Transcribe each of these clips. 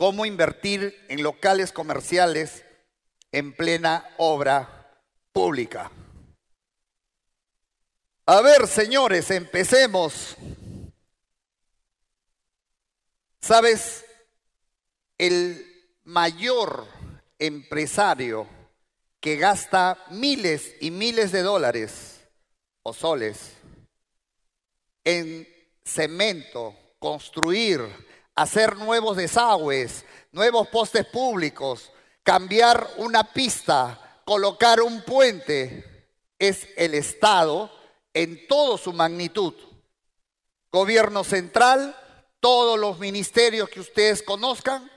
cómo invertir en locales comerciales en plena obra pública. A ver, señores, empecemos. ¿Sabes? El mayor empresario que gasta miles y miles de dólares o soles en cemento, construir, hacer nuevos desagües, nuevos postes públicos, cambiar una pista, colocar un puente, es el Estado en toda su magnitud. Gobierno central, todos los ministerios que ustedes conozcan,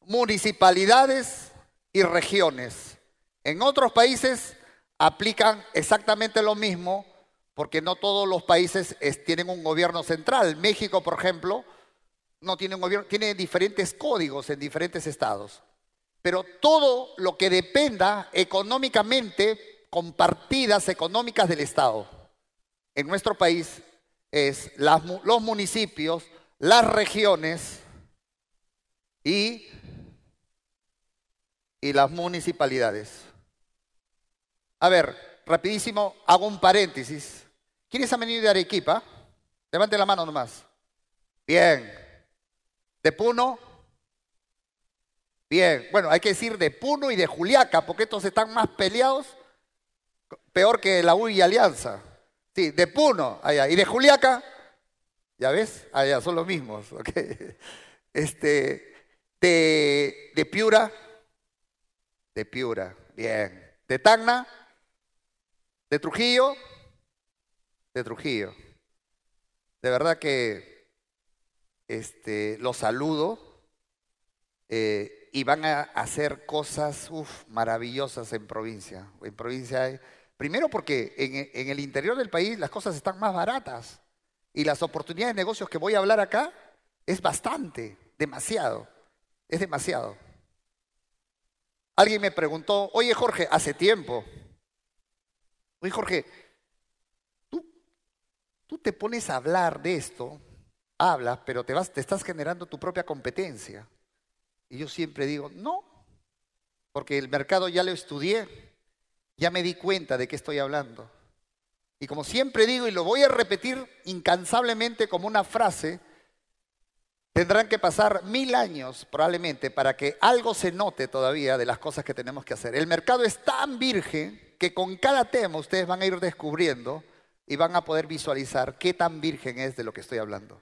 municipalidades y regiones. En otros países aplican exactamente lo mismo porque no todos los países tienen un gobierno central. México, por ejemplo, no tiene un gobierno, tiene diferentes códigos en diferentes estados. Pero todo lo que dependa económicamente con partidas económicas del Estado en nuestro país es los municipios, las regiones y, y las municipalidades. A ver, rapidísimo, hago un paréntesis. ¿Quiénes han venido de Arequipa? Levante la mano nomás. Bien. ¿De Puno? Bien. Bueno, hay que decir de Puno y de Juliaca, porque estos están más peleados, peor que la U y Alianza. Sí, de Puno, allá. ¿Y de Juliaca? ¿Ya ves? Allá, son los mismos. Este, de, de Piura, de Piura, bien. De Tacna, de Trujillo, de Trujillo. De verdad que este, los saludo eh, y van a hacer cosas maravillosas en provincia. En provincia primero porque en, en el interior del país las cosas están más baratas y las oportunidades de negocios que voy a hablar acá es bastante, demasiado, es demasiado. Alguien me preguntó, oye Jorge, hace tiempo, oye Jorge, Tú te pones a hablar de esto, hablas, pero te, vas, te estás generando tu propia competencia. Y yo siempre digo, no, porque el mercado ya lo estudié, ya me di cuenta de qué estoy hablando. Y como siempre digo, y lo voy a repetir incansablemente como una frase, tendrán que pasar mil años probablemente para que algo se note todavía de las cosas que tenemos que hacer. El mercado es tan virgen que con cada tema ustedes van a ir descubriendo y van a poder visualizar qué tan virgen es de lo que estoy hablando.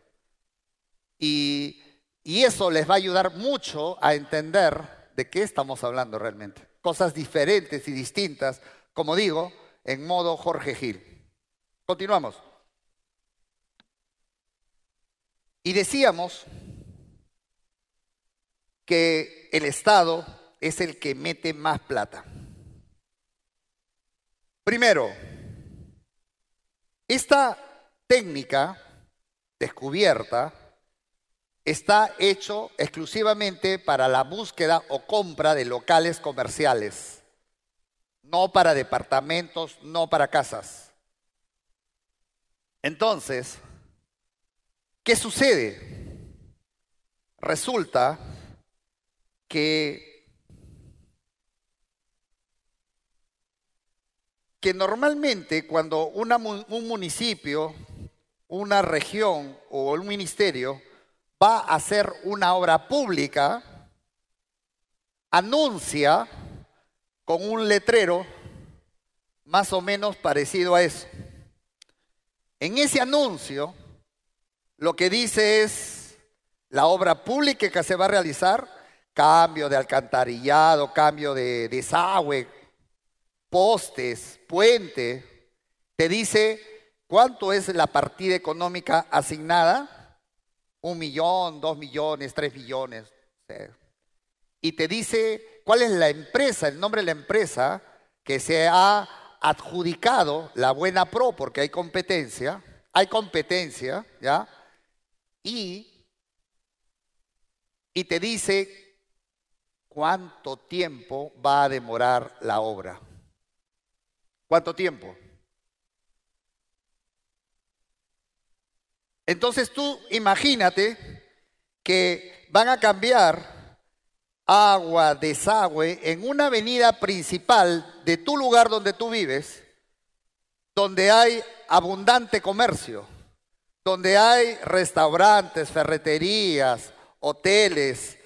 Y, eso les va a ayudar mucho a entender de qué estamos hablando realmente. Cosas diferentes y distintas, como digo, en modo Jorge Gil. Continuamos. Y decíamos que el Estado es el que mete más plata. Primero, esta técnica descubierta está hecho exclusivamente para la búsqueda o compra de locales comerciales, no para departamentos, no para casas. Entonces, ¿qué sucede? Resulta que que normalmente cuando un municipio, una región o un ministerio va a hacer una obra pública, anuncia con un letrero más o menos parecido a eso. En ese anuncio, lo que dice es la obra pública que se va a realizar, cambio de alcantarillado, cambio de desagüe, postes, puente, te dice cuánto es la partida económica asignada, un millón, dos millones, tres millones. Y te dice cuál es la empresa, el nombre de la empresa que se ha adjudicado la buena pro, porque hay competencia, hay competencia, ¿ya? Y, y te dice cuánto tiempo va a demorar la obra. ¿Cuánto tiempo? Entonces tú imagínate que van a cambiar agua, desagüe en una avenida principal de tu lugar donde tú vives, donde hay abundante comercio, donde hay restaurantes, ferreterías, hoteles,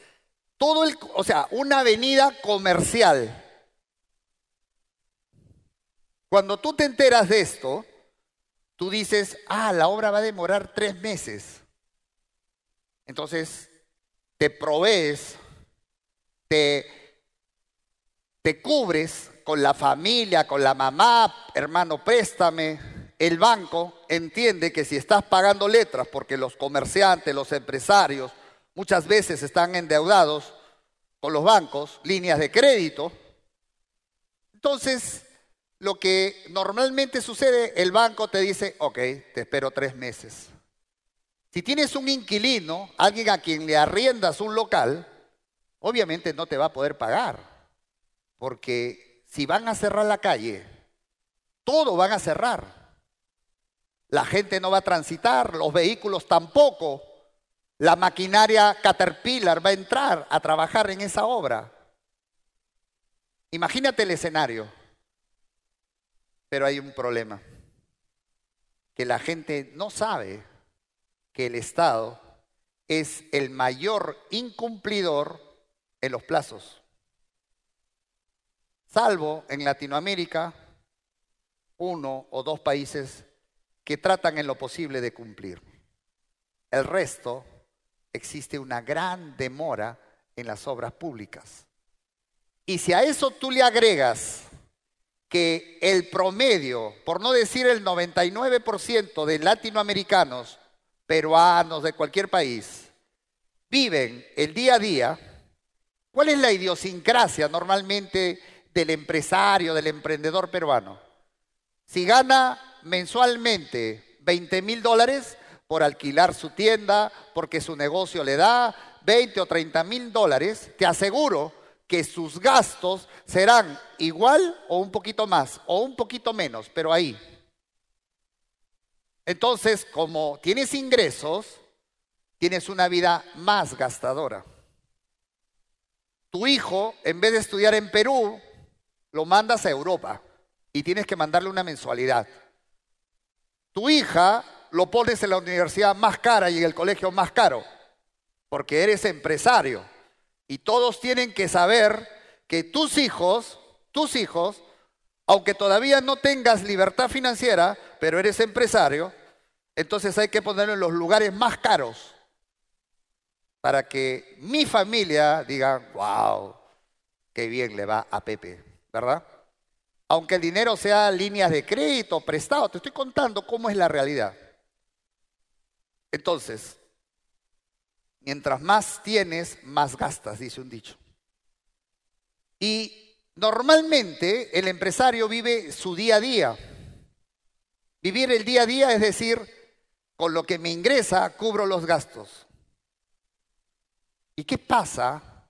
todo el, o sea, una avenida comercial. Cuando tú te enteras de esto, tú dices, ah, la obra va a demorar tres meses. Entonces, te provees, te, te cubres con la familia, con la mamá, hermano, préstame. El banco entiende que si estás pagando letras, porque los comerciantes, los empresarios, muchas veces están endeudados con los bancos, líneas de crédito, entonces lo que normalmente sucede, el banco te dice, ok, te espero tres meses. Si tienes un inquilino, alguien a quien le arriendas un local, obviamente no te va a poder pagar, porque si van a cerrar la calle, todo van a cerrar. La gente no va a transitar, los vehículos tampoco. La maquinaria Caterpillar va a entrar a trabajar en esa obra. Imagínate el escenario. Pero hay un problema, que la gente no sabe que el Estado es el mayor incumplidor en los plazos. Salvo en Latinoamérica, uno o dos países que tratan en lo posible de cumplir. El resto existe una gran demora en las obras públicas. Y si a eso tú le agregas que el promedio, por no decir el 99% de latinoamericanos, peruanos, de cualquier país, viven el día a día, ¿cuál es la idiosincrasia normalmente del empresario, del emprendedor peruano? Si gana mensualmente 20 mil dólares por alquilar su tienda, porque su negocio le da 20 o 30 mil dólares, te aseguro que sus gastos serán igual o un poquito más o un poquito menos, pero ahí. Entonces, como tienes ingresos, tienes una vida más gastadora. Tu hijo, en vez de estudiar en Perú, lo mandas a Europa y tienes que mandarle una mensualidad. Tu hija lo pones en la universidad más cara y en el colegio más caro, porque eres empresario y todos tienen que saber que tus hijos, tus hijos, aunque todavía no tengas libertad financiera, pero eres empresario, entonces hay que ponerlo en los lugares más caros para que mi familia diga, wow, qué bien le va a Pepe, ¿verdad? Aunque el dinero sea líneas de crédito, prestado, te estoy contando cómo es la realidad. Entonces, Mientras más tienes, más gastas, dice un dicho. Y normalmente el empresario vive su día a día. Vivir el día a día es decir, con lo que me ingresa cubro los gastos. ¿Y qué pasa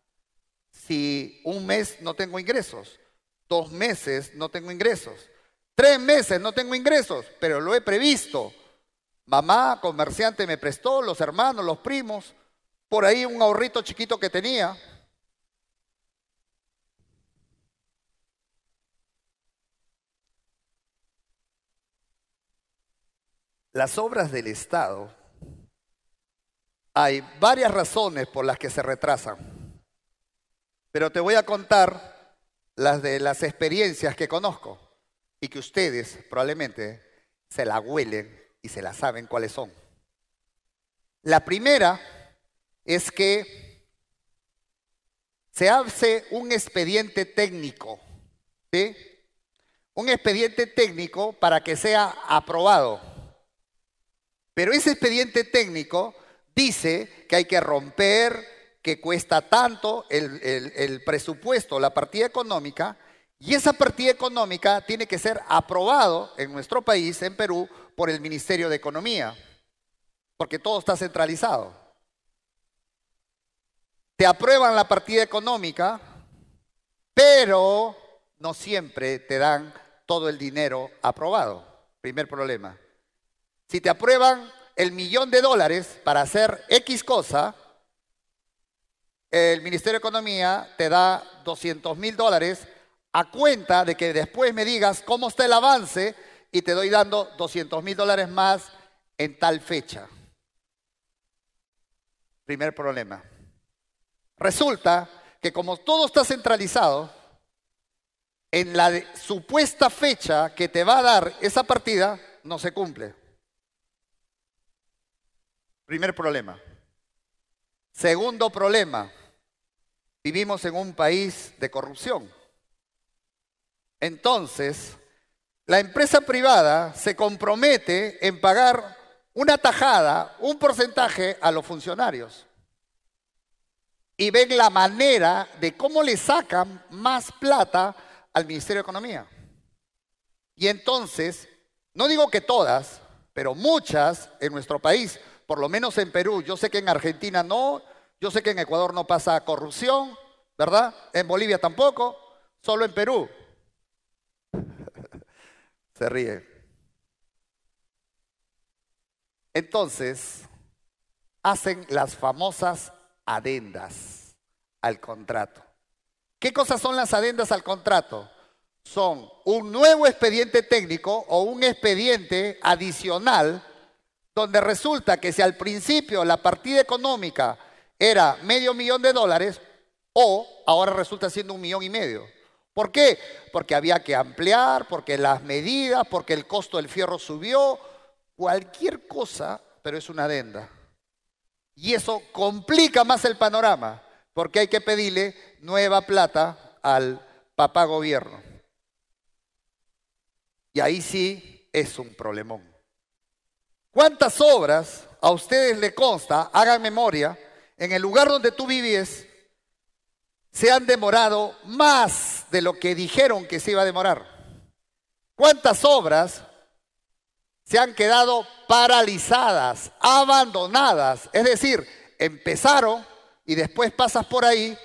si un mes no tengo ingresos? Dos meses no tengo ingresos. Tres meses no tengo ingresos, pero lo he previsto. Mamá, comerciante me prestó, los hermanos, los primos por ahí un ahorrito chiquito que tenía. Las obras del Estado, hay varias razones por las que se retrasan, pero te voy a contar las de las experiencias que conozco y que ustedes probablemente se la huelen y se la saben cuáles son. La primera es que se hace un expediente técnico, ¿sí? Un expediente técnico para que sea aprobado. Pero ese expediente técnico dice que hay que romper, que cuesta tanto el, el presupuesto, la partida económica, y esa partida económica tiene que ser aprobado en nuestro país, en Perú, por el Ministerio de Economía, porque todo está centralizado te aprueban la partida económica, pero no siempre te dan todo el dinero aprobado. Primer problema. Si te aprueban el millón de dólares para hacer X cosa, el Ministerio de Economía te da 200 mil dólares a cuenta de que después me digas cómo está el avance y te doy dando 200 mil dólares más en tal fecha. Primer problema. Resulta que como todo está centralizado, en la supuesta fecha que te va a dar esa partida no se cumple. Primer problema. Segundo problema. Vivimos en un país de corrupción. Entonces, la empresa privada se compromete en pagar una tajada, un porcentaje a los funcionarios. Y ven la manera de cómo le sacan más plata al Ministerio de Economía. Y entonces, no digo que todas, pero muchas en nuestro país, por lo menos en Perú, yo sé que en Argentina no, yo sé que en Ecuador no pasa corrupción, ¿verdad? En Bolivia tampoco, solo en Perú. Se ríe. Entonces, hacen las famosas adendas al contrato. ¿Qué cosas son las adendas al contrato? Son un nuevo expediente técnico o un expediente adicional donde resulta que si al principio la partida económica era medio millón de dólares o ahora resulta siendo un millón y medio. ¿Por qué? Porque había que ampliar, porque las medidas, porque el costo del fierro subió, cualquier cosa, pero es una adenda. Y eso complica más el panorama, porque hay que pedirle nueva plata al papá gobierno. Y ahí sí es un problemón. ¿Cuántas obras a ustedes le consta, hagan memoria, en el lugar donde tú vives, se han demorado más de lo que dijeron que se iba a demorar? ¿Cuántas obras se han quedado paralizadas, abandonadas. Es decir, empezaron y después pasas por ahí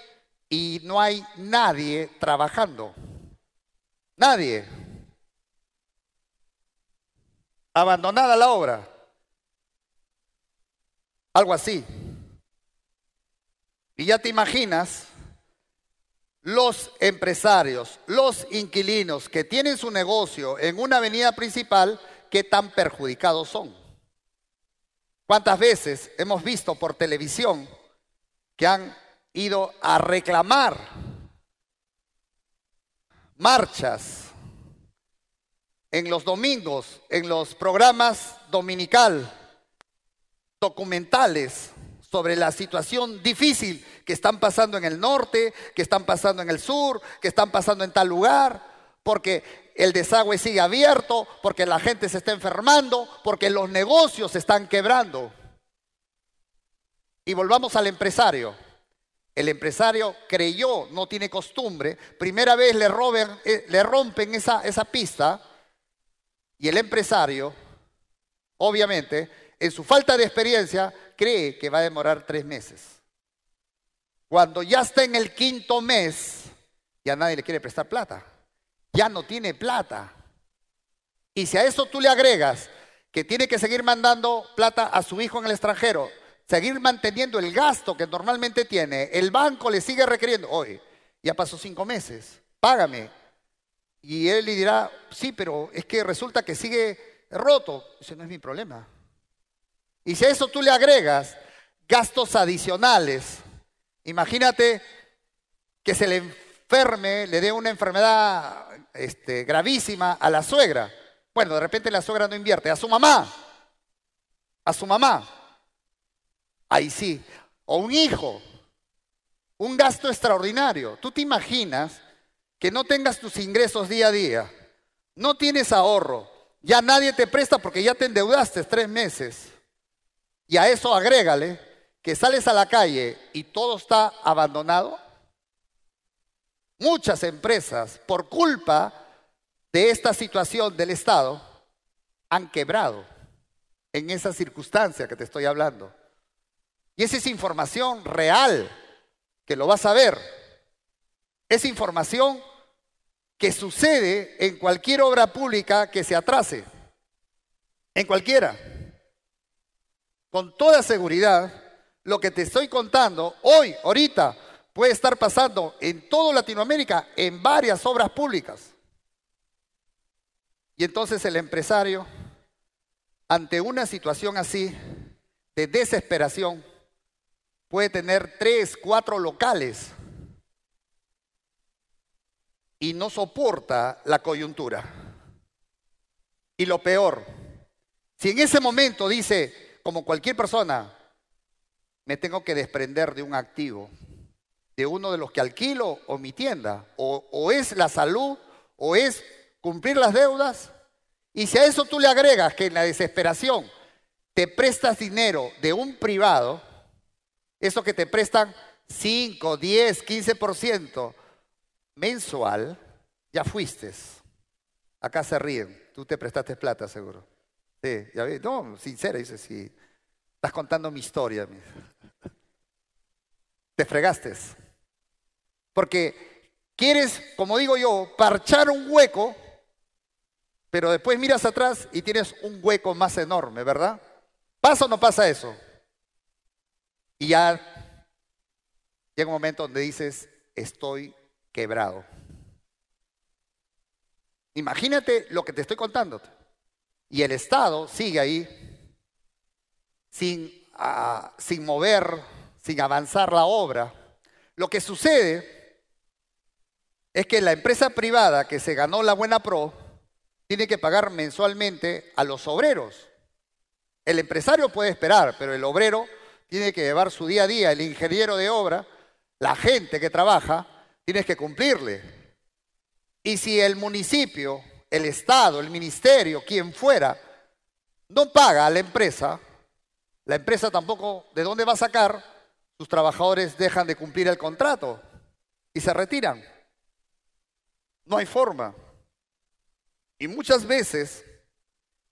y no hay nadie trabajando. Nadie. Abandonada la obra. Algo así. Y ya te imaginas los empresarios, los inquilinos que tienen su negocio en una avenida principal, qué tan perjudicados son. ¿Cuántas veces hemos visto por televisión que han ido a reclamar marchas en los domingos, en los programas dominical, documentales sobre la situación difícil que están pasando en el norte, que están pasando en el sur, que están pasando en tal lugar, porque el desagüe sigue abierto, porque la gente se está enfermando, porque los negocios se están quebrando. Y volvamos al empresario. El empresario creyó, no tiene costumbre, primera vez le, eh, le rompen esa, esa pista y el empresario, obviamente, en su falta de experiencia, cree que va a demorar tres meses. Cuando ya está en el quinto mes, ya nadie le quiere prestar plata ya no tiene plata. Y si a eso tú le agregas que tiene que seguir mandando plata a su hijo en el extranjero, seguir manteniendo el gasto que normalmente tiene, el banco le sigue requiriendo, hoy ya pasó cinco meses, págame. Y él le dirá, sí, pero es que resulta que sigue roto. Ese no es mi problema. Y si a eso tú le agregas gastos adicionales, imagínate que se le enferme, le dé una enfermedad este, gravísima a la suegra. Bueno, de repente la suegra no invierte, a su mamá, a su mamá. Ahí sí. O un hijo, un gasto extraordinario. Tú te imaginas que no tengas tus ingresos día a día, no tienes ahorro, ya nadie te presta porque ya te endeudaste tres meses. Y a eso agrégale que sales a la calle y todo está abandonado. Muchas empresas, por culpa de esta situación del Estado, han quebrado en esa circunstancia que te estoy hablando. Y esa es información real, que lo vas a ver. Es información que sucede en cualquier obra pública que se atrase. En cualquiera. Con toda seguridad, lo que te estoy contando hoy, ahorita, puede estar pasando en toda Latinoamérica en varias obras públicas. Y entonces el empresario, ante una situación así de desesperación, puede tener tres, cuatro locales y no soporta la coyuntura. Y lo peor, si en ese momento dice, como cualquier persona, me tengo que desprender de un activo, de uno de los que alquilo o mi tienda, o, es la salud, o es cumplir las deudas. Y si a eso tú le agregas que en la desesperación te prestas dinero de un privado, eso que te prestan 5, 10, 15% mensual, ya fuiste. Acá se ríen, tú te prestaste plata seguro. Sí, ya ves, no, sincera, dice, sí. Estás contando mi historia. Te fregaste. Porque quieres, como digo yo, parchar un hueco, pero después miras atrás y tienes un hueco más enorme, ¿verdad? ¿Pasa o no pasa eso? Y ya llega un momento donde dices, estoy quebrado. Imagínate lo que te estoy contando. Y el Estado sigue ahí sin, ah, sin mover, sin avanzar la obra. Lo que sucede es que la empresa privada que se ganó la buena pro tiene que pagar mensualmente a los obreros. El empresario puede esperar, pero el obrero tiene que llevar su día a día, el ingeniero de obra, la gente que trabaja, tiene que cumplirle. Y si el municipio, el Estado, el ministerio, quien fuera, no paga a la empresa, la empresa tampoco, ¿de dónde va a sacar? Sus trabajadores dejan de cumplir el contrato y se retiran. No hay forma. Y muchas veces,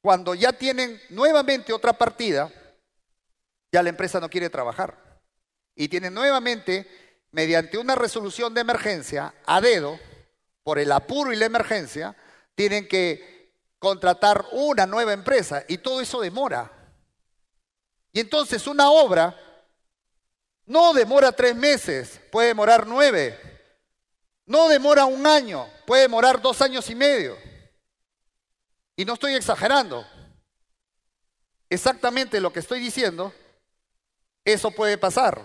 cuando ya tienen nuevamente otra partida, ya la empresa no quiere trabajar. Y tienen nuevamente, mediante una resolución de emergencia, a dedo, por el apuro y la emergencia, tienen que contratar una nueva empresa y todo eso demora. Y entonces una obra no demora tres meses, puede demorar nueve. No demora un año, puede demorar dos años y medio. Y no estoy exagerando. Exactamente lo que estoy diciendo, eso puede pasar.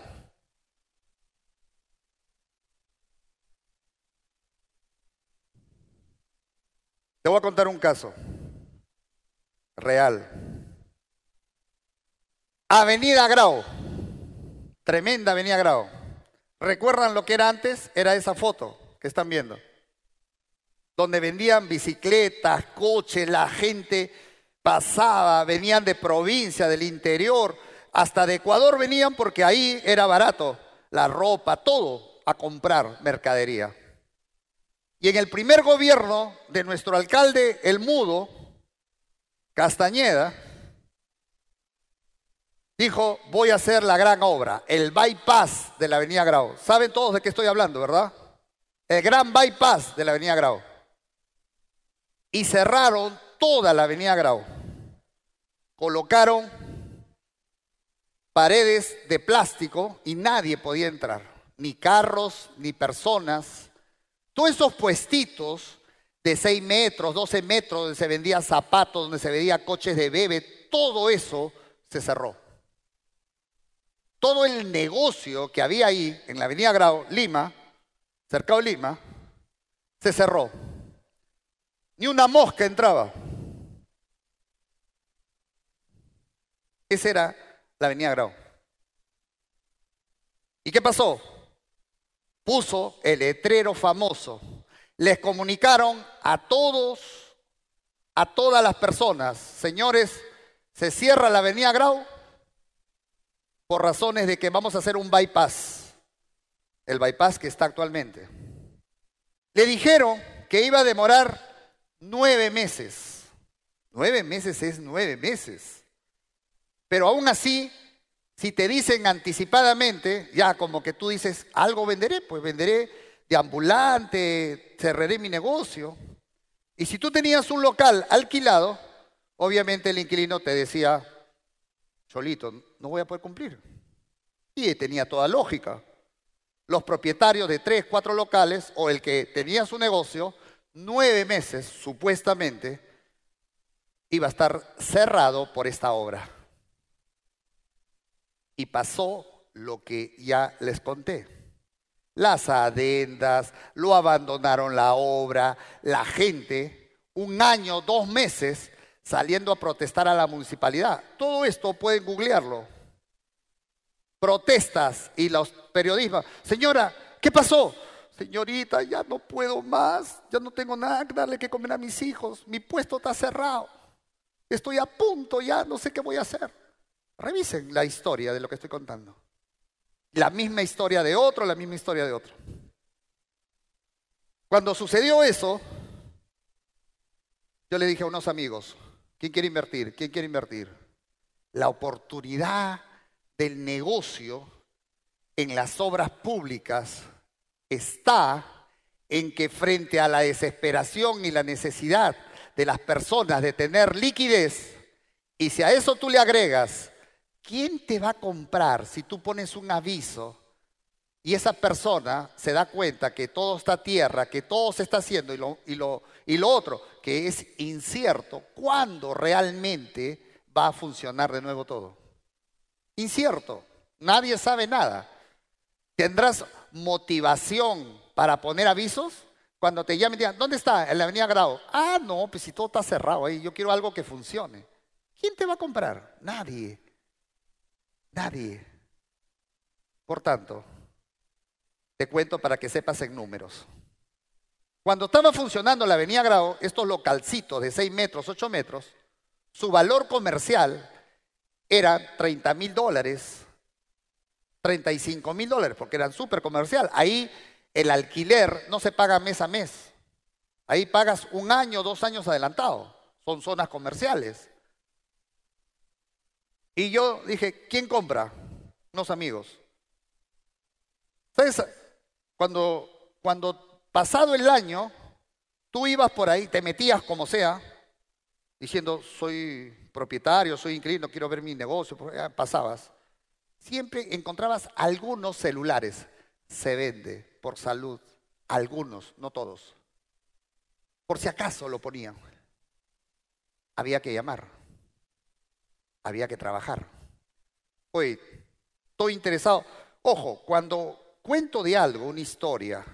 Te voy a contar un caso real. Avenida Grau, tremenda Avenida Grau. ¿Recuerdan lo que era antes? Era esa foto que están viendo, donde vendían bicicletas, coches, la gente pasaba, venían de provincia, del interior, hasta de Ecuador venían porque ahí era barato, la ropa, todo, a comprar mercadería. Y en el primer gobierno de nuestro alcalde, el mudo, Castañeda, dijo, voy a hacer la gran obra, el bypass de la Avenida Grau. Saben todos de qué estoy hablando, ¿verdad? El gran bypass de la Avenida Grau. Y cerraron toda la Avenida Grau. Colocaron paredes de plástico y nadie podía entrar, ni carros, ni personas todos esos puestitos de 6 metros, 12 metros, donde se vendían zapatos, donde se vendían coches de bebé, todo eso se cerró. Todo el negocio que había ahí en la avenida Grau, Lima, cercado Lima, se cerró. Ni una mosca entraba. Esa era la avenida Grau. ¿Y qué pasó? puso el letrero famoso. Les comunicaron a todos, a todas las personas, señores, se cierra la avenida Grau por razones de que vamos a hacer un bypass, el bypass que está actualmente. Le dijeron que iba a demorar nueve meses. Nueve meses es nueve meses. Pero aún así si te dicen anticipadamente, ya como que tú dices, algo venderé, pues venderé de ambulante, cerraré mi negocio. Y si tú tenías un local alquilado, obviamente el inquilino te decía, Cholito, no voy a poder cumplir. Y tenía toda lógica. Los propietarios de tres, cuatro locales o el que tenía su negocio, nueve meses supuestamente iba a estar cerrado por esta obra. Y pasó lo que ya les conté. Las adendas, lo abandonaron la obra, la gente, un año, dos meses, saliendo a protestar a la municipalidad. Todo esto pueden googlearlo. Protestas y los periodistas. Señora, ¿qué pasó? Señorita, ya no puedo más, ya no tengo nada que darle que comer a mis hijos, mi puesto está cerrado, estoy a punto ya, no sé qué voy a hacer. Revisen la historia de lo que estoy contando. La misma historia de otro, la misma historia de otro. Cuando sucedió eso, yo le dije a unos amigos, ¿quién quiere invertir? ¿Quién quiere invertir? La oportunidad del negocio en las obras públicas está en que frente a la desesperación y la necesidad de las personas de tener liquidez, y si a eso tú le agregas ¿quién te va a comprar si tú pones un aviso y esa persona se da cuenta que todo está tierra, que todo se está haciendo y lo, y lo, y lo otro, que es incierto, ¿cuándo realmente va a funcionar de nuevo todo? Incierto, nadie sabe nada. ¿Tendrás motivación para poner avisos? Cuando te llamen y digan, ¿dónde está? En la avenida Grado. Ah, no, pues si todo está cerrado ahí, yo quiero algo que funcione. ¿Quién te va a comprar? Nadie. Nadie. Por tanto, te cuento para que sepas en números. Cuando estaba funcionando la Avenida Grau, estos localcitos de 6 metros, 8 metros, su valor comercial era 30 mil dólares, 35 mil dólares, porque eran súper comercial. Ahí el alquiler no se paga mes a mes. Ahí pagas un año, dos años adelantado. Son zonas comerciales. Y yo dije, ¿quién compra? Unos amigos. ¿Sabes? Cuando, cuando pasado el año, tú ibas por ahí, te metías como sea, diciendo, soy propietario, soy inquilino, quiero ver mi negocio, pasabas. Siempre encontrabas algunos celulares. Se vende por salud. Algunos, no todos. Por si acaso lo ponían. Había que llamar había que trabajar. Oye, estoy interesado. Ojo, cuando cuento de algo, una historia,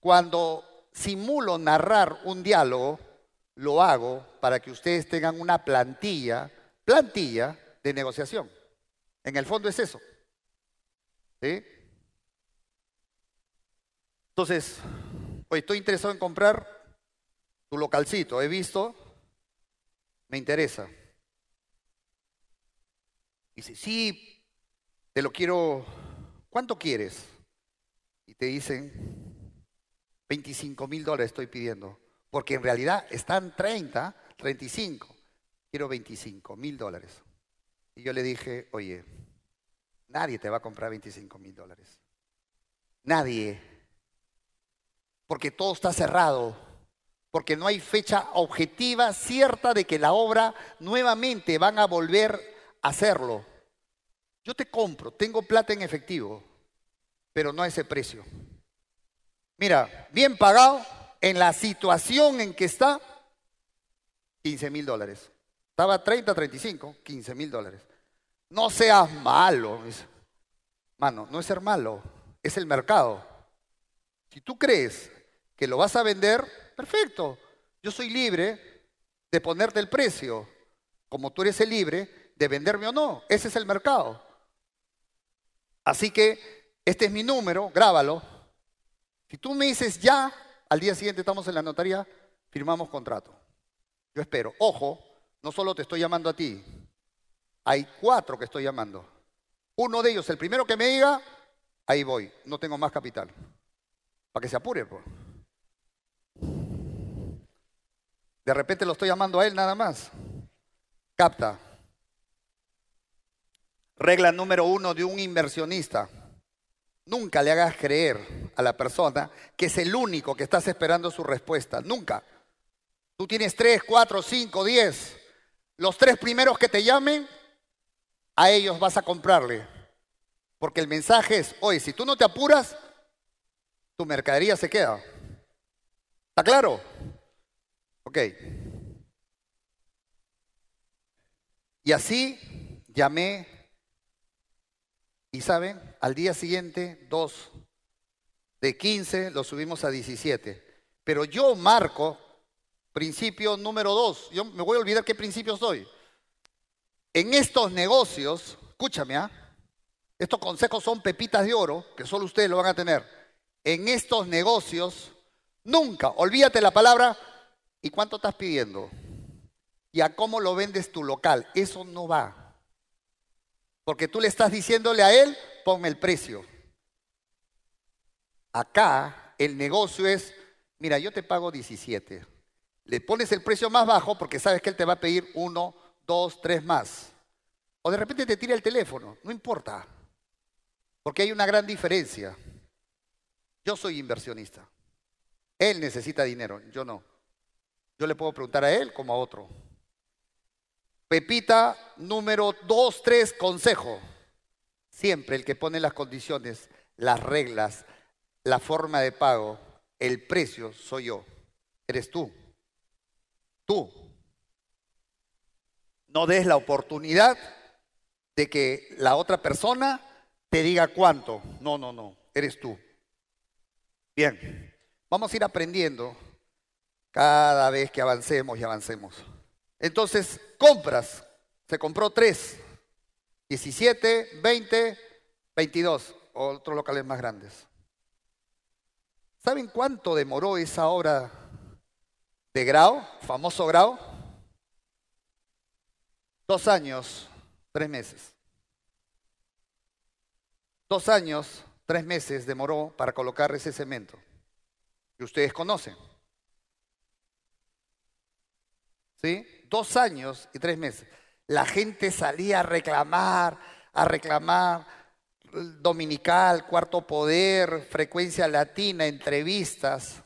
cuando simulo narrar un diálogo, lo hago para que ustedes tengan una plantilla, plantilla de negociación. En el fondo es eso. ¿Sí? Entonces, hoy estoy interesado en comprar tu localcito, he visto, me interesa. Dice, sí, te lo quiero, ¿cuánto quieres? Y te dicen, 25 mil dólares estoy pidiendo, porque en realidad están 30, 35, quiero 25 mil dólares. Y yo le dije, oye, nadie te va a comprar 25 mil dólares. Nadie. Porque todo está cerrado. Porque no hay fecha objetiva cierta de que la obra nuevamente van a volver hacerlo. Yo te compro, tengo plata en efectivo, pero no a ese precio. Mira, bien pagado, en la situación en que está, 15 mil dólares. Estaba 30, 35, 15 mil dólares. No seas malo. Mano, no es ser malo, es el mercado. Si tú crees que lo vas a vender, perfecto. Yo soy libre de ponerte el precio. Como tú eres el libre de venderme o no. Ese es el mercado. Así que este es mi número, grábalo. Si tú me dices ya, al día siguiente estamos en la notaría, firmamos contrato. Yo espero. Ojo, no solo te estoy llamando a ti, hay cuatro que estoy llamando. Uno de ellos, el primero que me diga, ahí voy, no tengo más capital. Para que se apure, pues. De repente lo estoy llamando a él nada más. Capta. Regla número uno de un inversionista. Nunca le hagas creer a la persona que es el único que estás esperando su respuesta. Nunca. Tú tienes tres, cuatro, cinco, diez. Los tres primeros que te llamen, a ellos vas a comprarle. Porque el mensaje es, oye, si tú no te apuras, tu mercadería se queda. ¿Está claro? Ok. Y así llamé, y saben, al día siguiente, dos de 15 lo subimos a 17. Pero yo marco principio número dos. Yo me voy a olvidar qué principio soy. En estos negocios, escúchame, ¿ah? estos consejos son pepitas de oro, que solo ustedes lo van a tener. En estos negocios, nunca, olvídate la palabra, ¿y cuánto estás pidiendo? ¿Y a cómo lo vendes tu local? Eso no va. Porque tú le estás diciéndole a él, ponme el precio. Acá el negocio es, mira, yo te pago 17. Le pones el precio más bajo porque sabes que él te va a pedir uno, dos, tres más. O de repente te tira el teléfono, no importa. Porque hay una gran diferencia. Yo soy inversionista. Él necesita dinero, yo no. Yo le puedo preguntar a él como a otro. Pepita número dos, tres, consejo. Siempre el que pone las condiciones, las reglas, la forma de pago, el precio, soy yo. Eres tú. Tú. No des la oportunidad de que la otra persona te diga cuánto. No, no, no. Eres tú. Bien. Vamos a ir aprendiendo cada vez que avancemos y avancemos. Entonces, compras. Se compró tres. 17, 20, 22. Otros locales más grandes. ¿Saben cuánto demoró esa obra de grado, famoso grado? Dos años, tres meses. Dos años, tres meses demoró para colocar ese cemento que ustedes conocen. ¿Sí? Dos años y tres meses. La gente salía a reclamar, a reclamar, dominical, cuarto poder, frecuencia latina, entrevistas.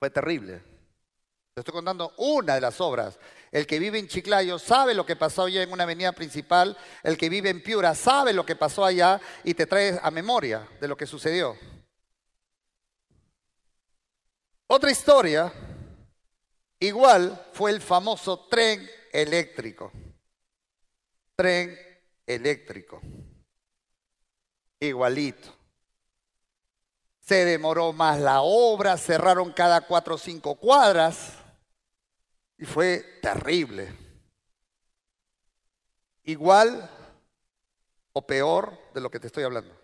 Fue terrible. Te estoy contando una de las obras. El que vive en Chiclayo sabe lo que pasó allá en una avenida principal. El que vive en Piura sabe lo que pasó allá y te trae a memoria de lo que sucedió. Otra historia, igual, fue el famoso tren eléctrico. Tren eléctrico. Igualito. Se demoró más la obra, cerraron cada cuatro o cinco cuadras y fue terrible. Igual o peor de lo que te estoy hablando.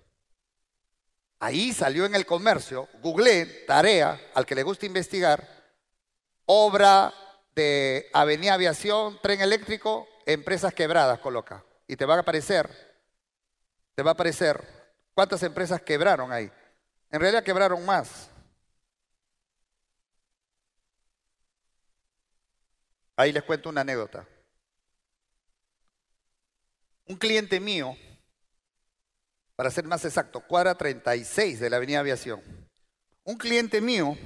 Ahí salió en el comercio, googleé, tarea, al que le gusta investigar, obra de Avenida Aviación, tren eléctrico, empresas quebradas, coloca y te va a aparecer, te va a aparecer cuántas empresas quebraron ahí. En realidad quebraron más. Ahí les cuento una anécdota. Un cliente mío, para ser más exacto, cuadra 36 de la Avenida Aviación. Un cliente mío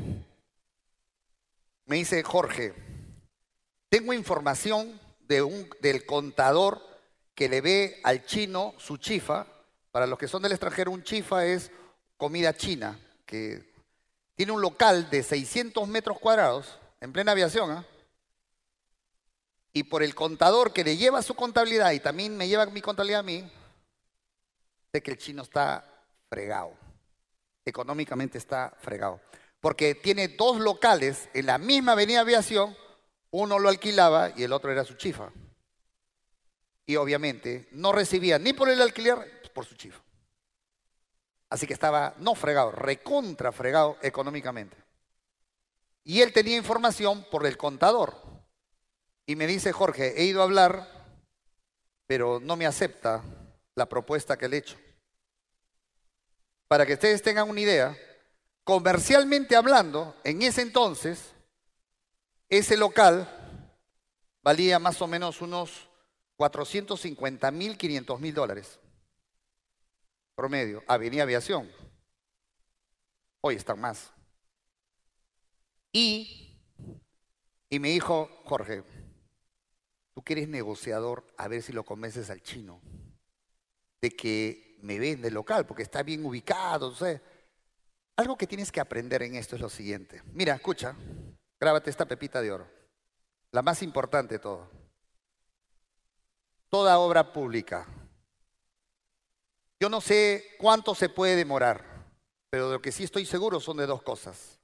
me dice, Jorge, tengo información del contador que le ve al chino su chifa. Para los que son del extranjero, un chifa es comida china, que tiene un local de 600 metros cuadrados en plena aviación. ¿ah? Y por el contador que le lleva su contabilidad y también me lleva mi contabilidad a mí, sé que el chino está fregado. Económicamente está fregado. Porque tiene dos locales en la misma avenida aviación, uno lo alquilaba y el otro era su chifa y obviamente no recibía ni por el alquiler, por su chifa. Así que estaba no fregado, recontra fregado económicamente. Y él tenía información por el contador. Y me dice, Jorge, he ido a hablar, pero no me acepta la propuesta que le he hecho. Para que ustedes tengan una idea, comercialmente hablando, en ese entonces, ese local valía más o menos unos 450 mil, 500 mil dólares. Promedio. Avenida Aviación. Hoy están más. Y, y me dijo, Jorge, tú que eres negociador, a ver si lo convences al chino. de que me vende el local porque está bien ubicado. Algo que tienes que aprender en esto es lo siguiente. Mira, escucha, grábate esta pepita de oro, la más importante de todo. Toda obra pública. Yo no sé cuánto se puede demorar, pero de lo que sí estoy seguro son de dos cosas.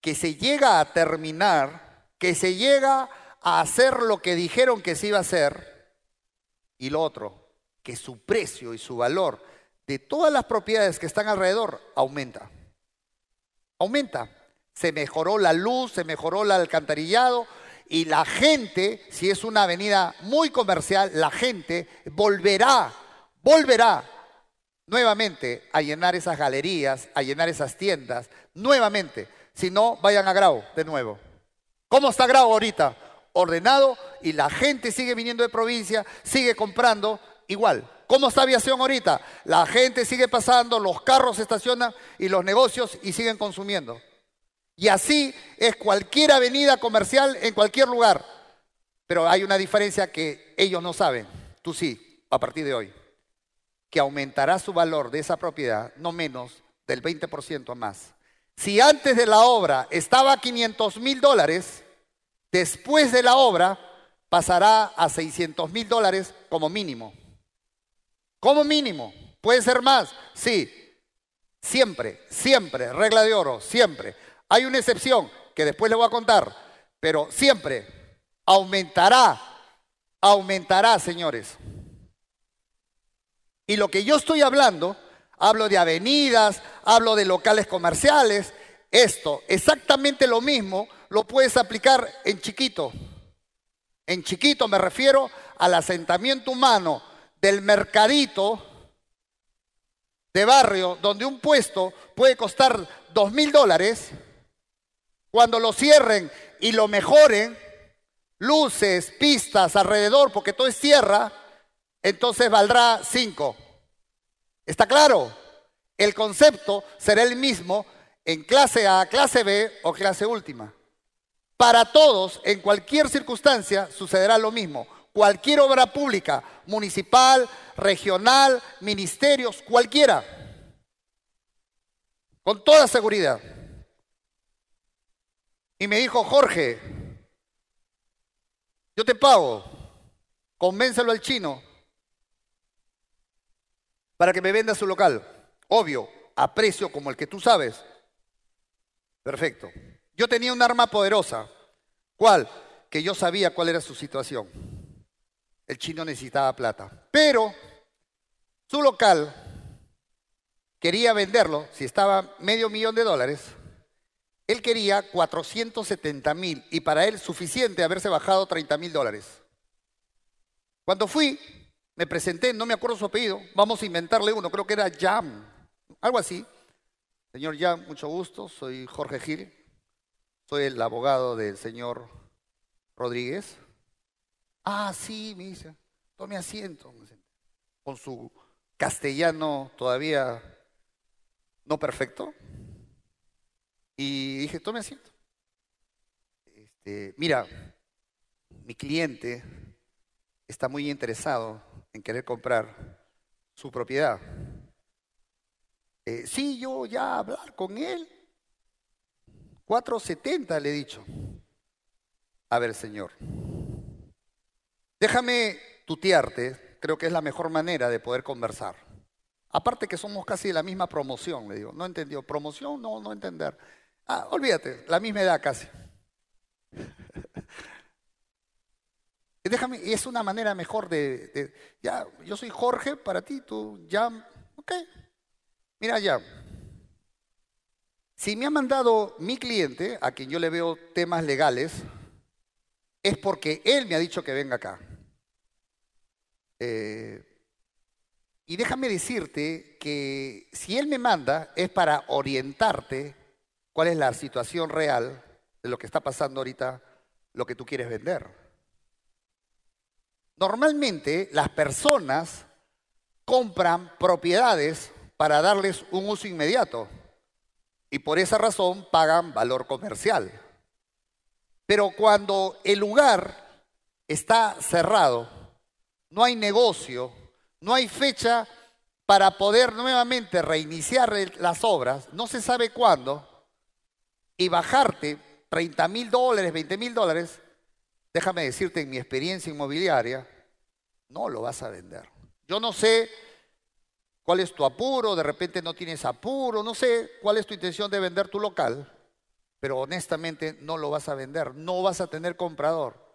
Que se llega a terminar, que se llega a hacer lo que dijeron que se iba a hacer, y lo otro, que su precio y su valor de todas las propiedades que están alrededor aumenta. Aumenta. Se mejoró la luz, se mejoró el alcantarillado y la gente, si es una avenida muy comercial, la gente volverá, volverá nuevamente a llenar esas galerías, a llenar esas tiendas, nuevamente. Si no, vayan a Grau de nuevo. ¿Cómo está Grau ahorita? Ordenado y la gente sigue viniendo de provincia, sigue comprando igual. ¿Cómo está aviación ahorita? La gente sigue pasando, los carros se estacionan y los negocios y siguen consumiendo. Y así es cualquier avenida comercial en cualquier lugar. Pero hay una diferencia que ellos no saben, tú sí, a partir de hoy, que aumentará su valor de esa propiedad no menos del 20% más. Si antes de la obra estaba a 500 mil dólares, después de la obra pasará a 600 mil dólares como mínimo. Como mínimo. ¿Puede ser más? Sí. Siempre, siempre, regla de oro, siempre. Hay una excepción que después le voy a contar, pero siempre aumentará, aumentará, señores. Y lo que yo estoy hablando, hablo de avenidas, hablo de locales comerciales, esto, exactamente lo mismo, lo puedes aplicar en chiquito. En chiquito me refiero al asentamiento humano del mercadito de barrio, donde un puesto puede costar dos mil dólares, cuando lo cierren y lo mejoren, luces, pistas alrededor, porque todo es tierra, entonces valdrá cinco. ¿Está claro? El concepto será el mismo en clase A, clase B o clase última. Para todos, en cualquier circunstancia, sucederá lo mismo cualquier obra pública, municipal, regional, ministerios, cualquiera, con toda seguridad. Y me dijo, Jorge, yo te pago, convéncelo al chino para que me venda su local. Obvio, a precio como el que tú sabes. Perfecto. Yo tenía un arma poderosa. ¿Cuál? Que yo sabía cuál era su situación el chino necesitaba plata. Pero su local quería venderlo, si estaba medio millón de dólares, él quería 470 mil y para él suficiente haberse bajado 30 mil dólares. Cuando fui, me presenté, no me acuerdo su apellido, vamos a inventarle uno, creo que era Jam, algo así. Señor Jam, mucho gusto, soy Jorge Gil, soy el abogado del señor Rodríguez. Ah, sí, me dice, tome asiento. Con su castellano todavía no perfecto. Y dije, tome asiento. Este, mira, mi cliente está muy interesado en querer comprar su propiedad. Eh, sí, yo ya hablar con él. 470 le he dicho. A ver, señor. Déjame tutearte, creo que es la mejor manera de poder conversar. Aparte que somos casi de la misma promoción, le digo. No entendió. Promoción, no, no entender. Ah, olvídate, la misma edad casi. Déjame, es una manera mejor de, de, ya, yo soy Jorge para ti, tú ya, ok. Mira ya, si me ha mandado mi cliente, a quien yo le veo temas legales, es porque él me ha dicho que venga acá. Eh, y déjame decirte que si él me manda es para orientarte cuál es la situación real de lo que está pasando ahorita, lo que tú quieres vender. Normalmente las personas compran propiedades para darles un uso inmediato y por esa razón pagan valor comercial. Pero cuando el lugar está cerrado, no hay negocio, no hay fecha para poder nuevamente reiniciar las obras, no se sabe cuándo, y bajarte 30 mil dólares, 20 mil dólares, déjame decirte en mi experiencia inmobiliaria, no lo vas a vender. Yo no sé cuál es tu apuro, de repente no tienes apuro, no sé cuál es tu intención de vender tu local, pero honestamente no lo vas a vender, no vas a tener comprador.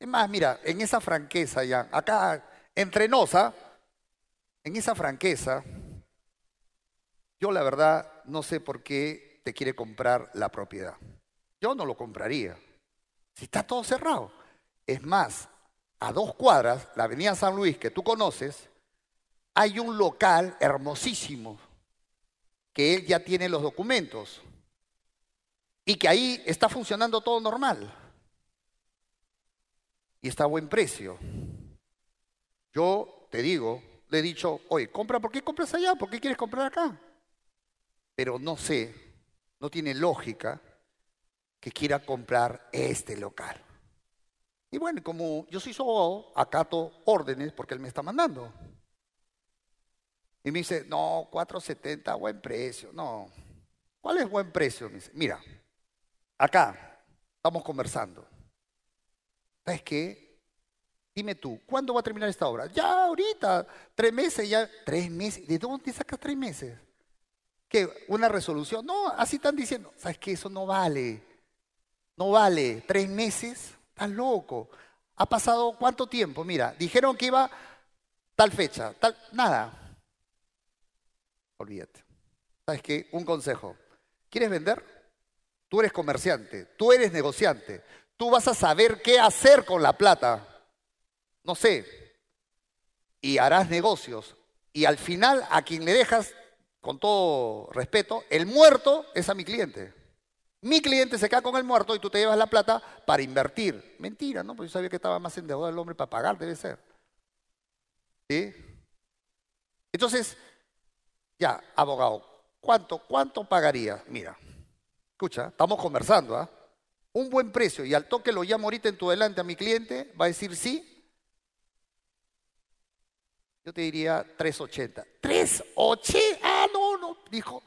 Es más, mira, en esa franqueza ya, acá entre Nosa, en esa franqueza, yo la verdad no sé por qué te quiere comprar la propiedad. Yo no lo compraría. Si está todo cerrado. Es más, a dos cuadras, la avenida San Luis, que tú conoces, hay un local hermosísimo que él ya tiene los documentos y que ahí está funcionando todo normal y está a buen precio. Yo te digo, le he dicho, oye, compra, ¿por qué compras allá? ¿Por qué quieres comprar acá? Pero no sé, no tiene lógica que quiera comprar este local. Y bueno, como yo soy su abogado, acato órdenes porque él me está mandando. Y me dice, no, 4.70, buen precio. No, ¿cuál es buen precio? Me dice, mira, acá estamos conversando. ¿Sabes qué? Dime tú, ¿cuándo va a terminar esta obra? Ya ahorita, tres meses, ya, tres meses. ¿De dónde sacas tres meses? ¿Qué? ¿Una resolución? No, así están diciendo. ¿Sabes qué? Eso no vale. No vale. ¿Tres meses? Estás loco. ¿Ha pasado cuánto tiempo? Mira, dijeron que iba tal fecha, tal, nada. Olvídate. ¿Sabes qué? Un consejo. ¿Quieres vender? Tú eres comerciante, tú eres negociante, tú vas a saber qué hacer con la plata no sé, y harás negocios. Y al final a quien le dejas, con todo respeto, el muerto es a mi cliente. Mi cliente se queda con el muerto y tú te llevas la plata para invertir. Mentira, ¿no? Porque yo sabía que estaba más endeudado el hombre para pagar, debe ser. ¿Sí? Entonces, ya, abogado, ¿cuánto, cuánto pagaría? Mira, escucha, estamos conversando, ¿ah? Un buen precio y al toque lo llamo ahorita en tu delante a mi cliente, va a decir sí, yo te diría 380. ¿380? Ah, no, no, dijo.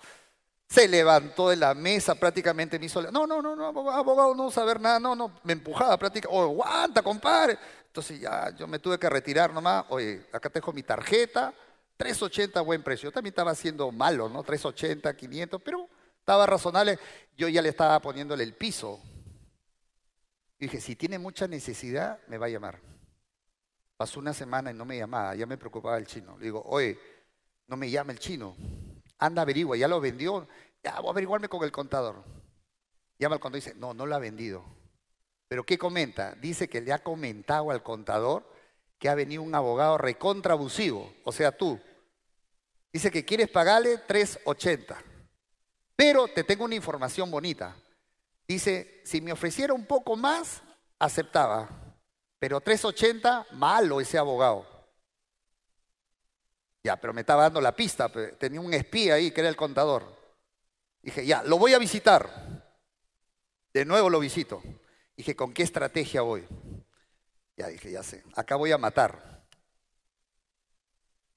Se levantó de la mesa prácticamente me hizo, no, no, no, no, abogado, no saber nada, no, no, me empujaba prácticamente, oh, aguanta, compadre. Entonces ya yo me tuve que retirar nomás, oye, acá tengo mi tarjeta, 380 buen precio. Yo también estaba haciendo malo, ¿no? 380, 500, pero estaba razonable. Yo ya le estaba poniéndole el piso. Y dije, si tiene mucha necesidad, me va a llamar. Pasó una semana y no me llamaba, ya me preocupaba el chino. Le digo, oye, no me llama el chino. Anda, averigua, ya lo vendió. Ya, voy a averiguarme con el contador. Llama al contador y dice, no, no lo ha vendido. ¿Pero qué comenta? Dice que le ha comentado al contador que ha venido un abogado recontra abusivo, o sea, tú. Dice que quieres pagarle 3.80. Pero te tengo una información bonita. Dice, si me ofreciera un poco más, aceptaba. Pero 380, malo ese abogado. Ya, pero me estaba dando la pista, tenía un espía ahí que era el contador. Dije, ya, lo voy a visitar. De nuevo lo visito. Dije, ¿con qué estrategia voy? Ya dije, ya sé, acá voy a matar.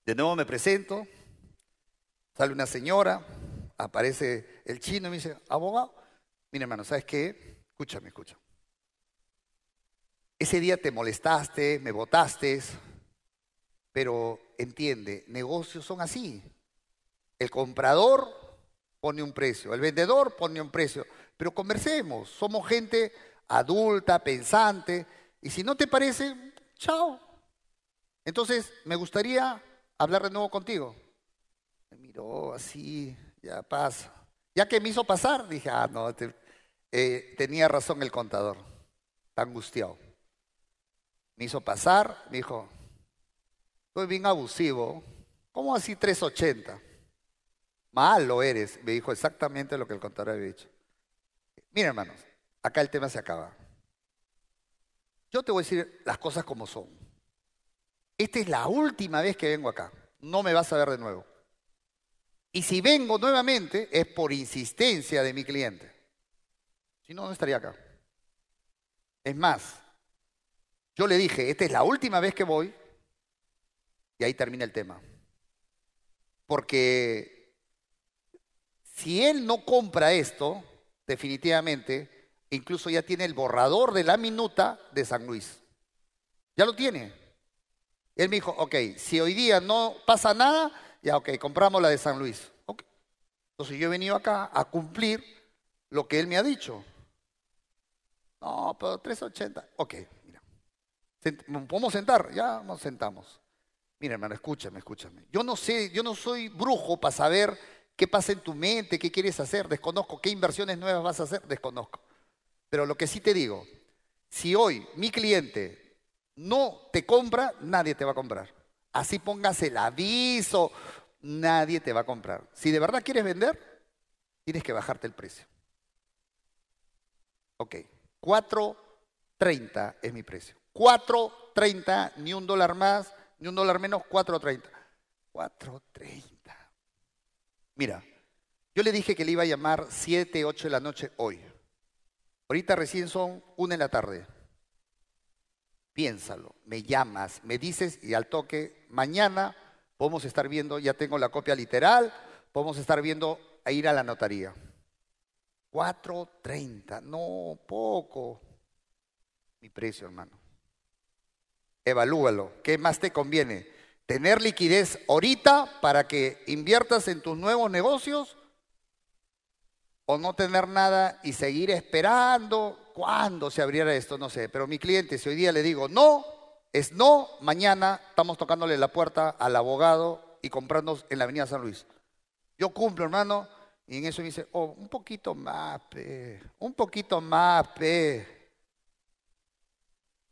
De nuevo me presento, sale una señora, aparece el chino y me dice, abogado, mira hermano, ¿sabes qué? Escúchame, escúchame. Ese día te molestaste, me votaste, pero entiende, negocios son así. El comprador pone un precio, el vendedor pone un precio, pero conversemos, somos gente adulta, pensante, y si no te parece, chao. Entonces, me gustaría hablar de nuevo contigo. Me miró así, ya pasa. Ya que me hizo pasar, dije, ah, no, eh, tenía razón el contador, está angustiado me hizo pasar, me dijo, estoy bien abusivo, ¿cómo así 380? Malo eres, me dijo exactamente lo que el contador había dicho. Miren hermanos, acá el tema se acaba. Yo te voy a decir las cosas como son. Esta es la última vez que vengo acá, no me vas a ver de nuevo. Y si vengo nuevamente es por insistencia de mi cliente. Si no, no estaría acá. Es más, yo le dije, esta es la última vez que voy Y ahí termina el tema. Porque si él no compra esto, definitivamente, incluso ya tiene el borrador de la minuta de San Luis. Ya lo tiene. Él me dijo, ok, si hoy día no pasa nada, ya ok, compramos la de San Luis. Entonces yo he venido acá a cumplir lo que él me ha dicho. No, pero 380. Ok, mira. ¿Podemos sentar? Ya nos sentamos. Mira, hermano, escúchame, escúchame. Yo no sé, yo no soy brujo para saber qué pasa en tu mente, qué quieres hacer, desconozco, qué inversiones nuevas vas a hacer, desconozco. Pero lo que sí te digo, si hoy mi cliente no te compra, nadie te va a comprar. Así pongas el aviso, nadie te va a comprar. Si de verdad quieres vender, tienes que bajarte el precio. Ok, 4.30 es mi precio. 4.30, ni un dólar más, ni un dólar menos, 4.30. 4.30. Mira, yo le dije que le iba a llamar 7, 8 de la noche hoy. Ahorita recién son 1 de la tarde. Piénsalo, me llamas, me dices y al toque, mañana podemos estar viendo, ya tengo la copia literal, podemos estar viendo a ir a la notaría. 4.30, no, poco. Mi precio, hermano. Evalúalo. ¿Qué más te conviene? ¿Tener liquidez ahorita para que inviertas en tus nuevos negocios? ¿O no tener nada y seguir esperando? ¿Cuándo se abriera esto? No sé. Pero mi cliente, si hoy día le digo no, es no, mañana estamos tocándole la puerta al abogado y comprando en la Avenida San Luis. Yo cumplo, hermano, y en eso me dice, oh, un poquito más, pe, un poquito más, pe.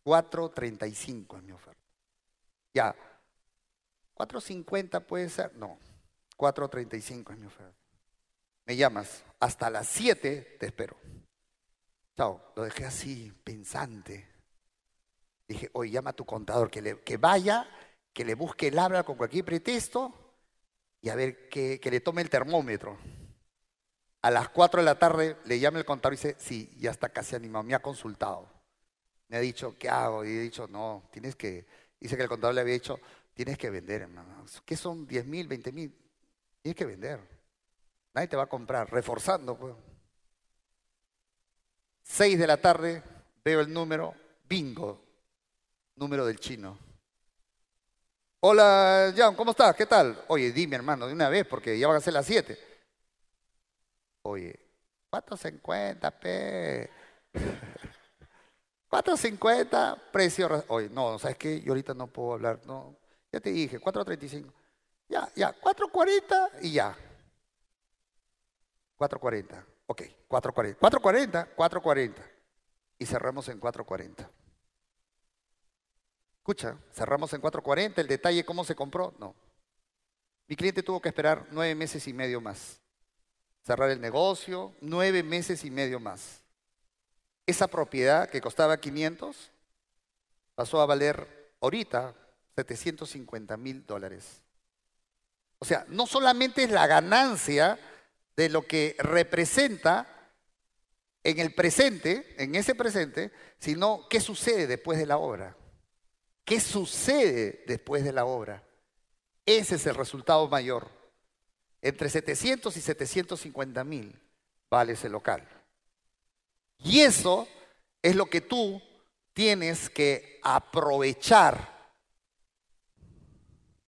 4.35 es mi oferta. Ya, 4.50 puede ser, no, 4.35 es mi oferta. Me llamas, hasta las 7 te espero. Chao, lo dejé así, pensante. Dije, oye, llama a tu contador, que, le, que vaya, que le busque el habla con cualquier pretexto y a ver que, que le tome el termómetro. A las 4 de la tarde le llama el contador y dice, sí, ya está casi animado, me ha consultado. Me ha dicho, ¿qué hago? Y he dicho, no, tienes que, dice que el contador le había dicho, tienes que vender, hermano. ¿Qué son 10 mil, 20 mil? Tienes que vender. Nadie te va a comprar, reforzando. Pues. 6 de la tarde, veo el número, bingo, número del chino. Hola, Jan, ¿cómo estás? ¿Qué tal? Oye, dime, hermano, de una vez, porque ya van a ser las 7. Oye, 4.50, p. 4.50, precio. Oye, no, ¿sabes qué? Yo ahorita no puedo hablar. No, ya te dije, 4.35. Ya, ya, 4.40 y ya. 4.40. Ok, 4.40. 4.40, 4.40. Y cerramos en 4.40. Escucha, cerramos en 4.40. El detalle, ¿cómo se compró? No. Mi cliente tuvo que esperar nueve meses y medio más cerrar el negocio, nueve meses y medio más. Esa propiedad que costaba 500 pasó a valer ahorita 750 mil dólares. O sea, no solamente es la ganancia de lo que representa en el presente, en ese presente, sino qué sucede después de la obra. ¿Qué sucede después de la obra? Ese es el resultado mayor. Entre 700 y 750 mil vale ese local. Y eso es lo que tú tienes que aprovechar